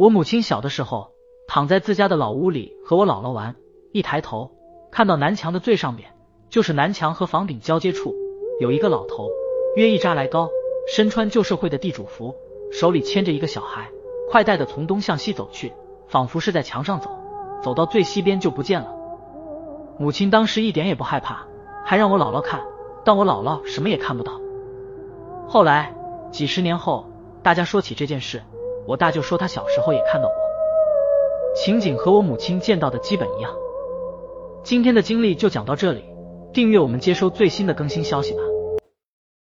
我母亲小的时候躺在自家的老屋里和我姥姥玩，一抬头看到南墙的最上边，就是南墙和房顶交接处，有一个老头，约一扎来高，身穿旧社会的地主服，手里牵着一个小孩，快带的从东向西走去，仿佛是在墙上走，走到最西边就不见了。母亲当时一点也不害怕，还让我姥姥看，但我姥姥什么也看不到。后来几十年后，大家说起这件事。我大舅说他小时候也看到过，情景和我母亲见到的基本一样。今天的经历就讲到这里，订阅我们接收最新的更新消息吧。